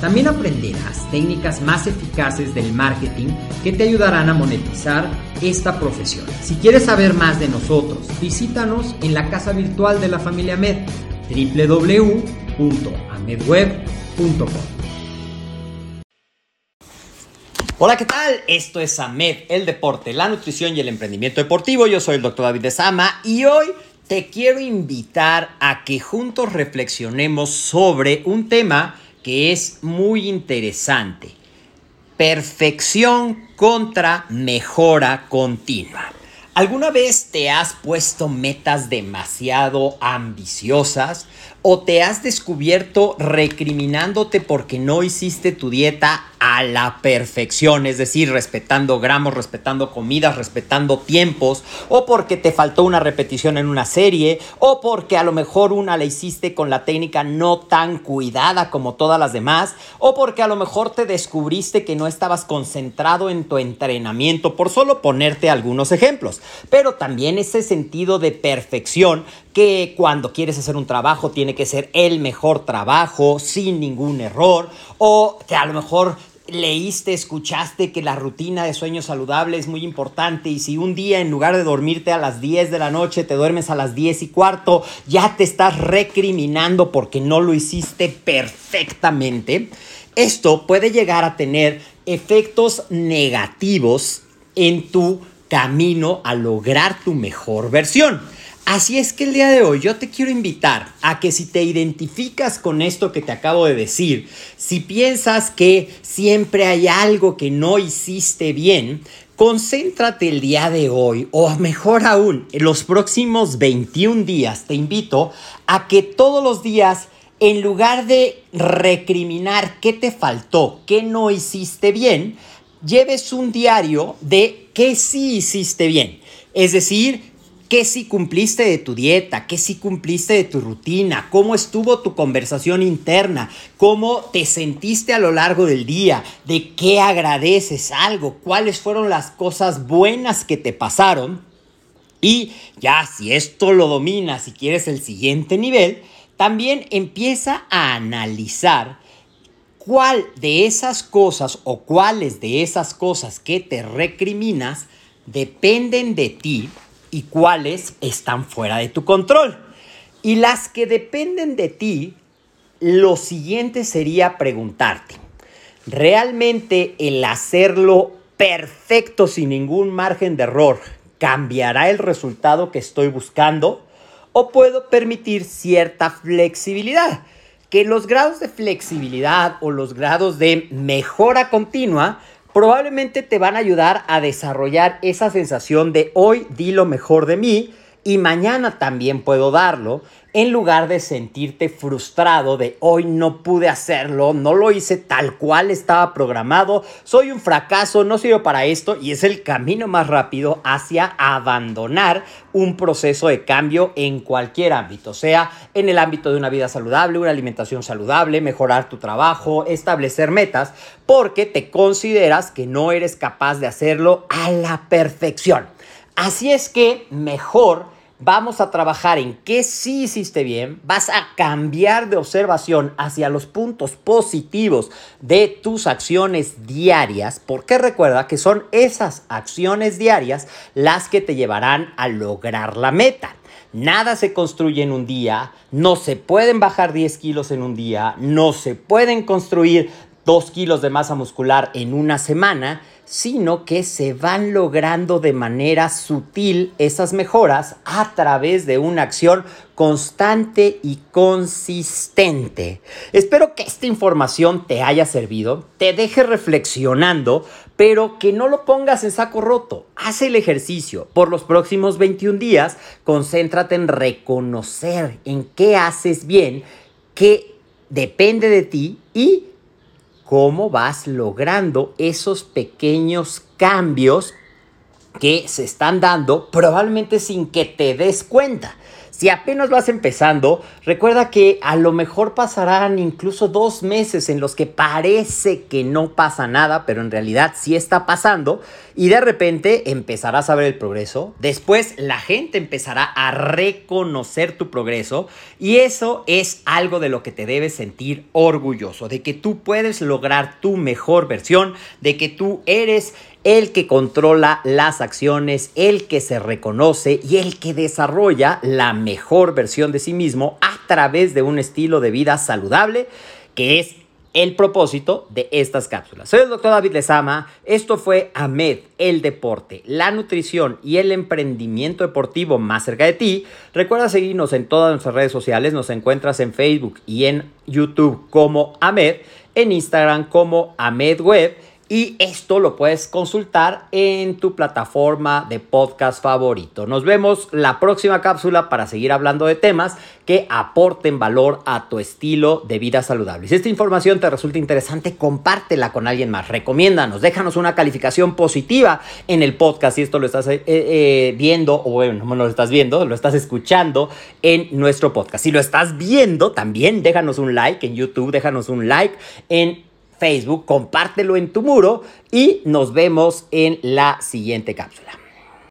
También aprenderás técnicas más eficaces del marketing que te ayudarán a monetizar esta profesión. Si quieres saber más de nosotros, visítanos en la casa virtual de la familia Med, www.amedweb.com. Hola, ¿qué tal? Esto es AMED, el deporte, la nutrición y el emprendimiento deportivo. Yo soy el doctor David de Sama y hoy te quiero invitar a que juntos reflexionemos sobre un tema que es muy interesante. Perfección contra mejora continua. ¿Alguna vez te has puesto metas demasiado ambiciosas o te has descubierto recriminándote porque no hiciste tu dieta a la perfección, es decir, respetando gramos, respetando comidas, respetando tiempos, o porque te faltó una repetición en una serie, o porque a lo mejor una la hiciste con la técnica no tan cuidada como todas las demás, o porque a lo mejor te descubriste que no estabas concentrado en tu entrenamiento, por solo ponerte algunos ejemplos. Pero también ese sentido de perfección que cuando quieres hacer un trabajo tiene que ser el mejor trabajo, sin ningún error, o que a lo mejor leíste, escuchaste que la rutina de sueño saludable es muy importante y si un día en lugar de dormirte a las 10 de la noche te duermes a las 10 y cuarto, ya te estás recriminando porque no lo hiciste perfectamente, esto puede llegar a tener efectos negativos en tu camino a lograr tu mejor versión. Así es que el día de hoy yo te quiero invitar a que si te identificas con esto que te acabo de decir, si piensas que siempre hay algo que no hiciste bien, concéntrate el día de hoy o mejor aún, en los próximos 21 días te invito a que todos los días en lugar de recriminar qué te faltó, qué no hiciste bien, lleves un diario de qué sí hiciste bien. Es decir, ¿Qué si cumpliste de tu dieta? ¿Qué si cumpliste de tu rutina? ¿Cómo estuvo tu conversación interna? ¿Cómo te sentiste a lo largo del día? ¿De qué agradeces algo? ¿Cuáles fueron las cosas buenas que te pasaron? Y ya, si esto lo dominas, si quieres el siguiente nivel, también empieza a analizar cuál de esas cosas o cuáles de esas cosas que te recriminas dependen de ti y cuáles están fuera de tu control. Y las que dependen de ti, lo siguiente sería preguntarte, ¿realmente el hacerlo perfecto sin ningún margen de error cambiará el resultado que estoy buscando? ¿O puedo permitir cierta flexibilidad? Que los grados de flexibilidad o los grados de mejora continua probablemente te van a ayudar a desarrollar esa sensación de hoy di lo mejor de mí y mañana también puedo darlo, en lugar de sentirte frustrado de hoy no pude hacerlo, no lo hice tal cual estaba programado, soy un fracaso, no sirvo para esto y es el camino más rápido hacia abandonar un proceso de cambio en cualquier ámbito, sea en el ámbito de una vida saludable, una alimentación saludable, mejorar tu trabajo, establecer metas, porque te consideras que no eres capaz de hacerlo a la perfección. Así es que mejor vamos a trabajar en qué sí hiciste bien, vas a cambiar de observación hacia los puntos positivos de tus acciones diarias, porque recuerda que son esas acciones diarias las que te llevarán a lograr la meta. Nada se construye en un día, no se pueden bajar 10 kilos en un día, no se pueden construir 2 kilos de masa muscular en una semana, sino que se van logrando de manera sutil esas mejoras a través de una acción constante y consistente. Espero que esta información te haya servido, te deje reflexionando, pero que no lo pongas en saco roto. Haz el ejercicio. Por los próximos 21 días, concéntrate en reconocer en qué haces bien, qué depende de ti y cómo vas logrando esos pequeños cambios que se están dando probablemente sin que te des cuenta. Si apenas vas empezando, recuerda que a lo mejor pasarán incluso dos meses en los que parece que no pasa nada, pero en realidad sí está pasando. Y de repente empezarás a ver el progreso. Después la gente empezará a reconocer tu progreso. Y eso es algo de lo que te debes sentir orgulloso. De que tú puedes lograr tu mejor versión. De que tú eres el que controla las acciones, el que se reconoce y el que desarrolla la mejor versión de sí mismo a través de un estilo de vida saludable que es el propósito de estas cápsulas. Soy el doctor David Lezama, esto fue AMED, el deporte, la nutrición y el emprendimiento deportivo más cerca de ti. Recuerda seguirnos en todas nuestras redes sociales, nos encuentras en Facebook y en YouTube como AMED, en Instagram como AMED Web y esto lo puedes consultar en tu plataforma de podcast favorito. Nos vemos la próxima cápsula para seguir hablando de temas que aporten valor a tu estilo de vida saludable. Si esta información te resulta interesante, compártela con alguien más. Recomiéndanos, déjanos una calificación positiva en el podcast si esto lo estás eh, eh, viendo o bueno, no lo estás viendo, lo estás escuchando en nuestro podcast. Si lo estás viendo, también déjanos un like en YouTube, déjanos un like en Facebook, compártelo en tu muro y nos vemos en la siguiente cápsula.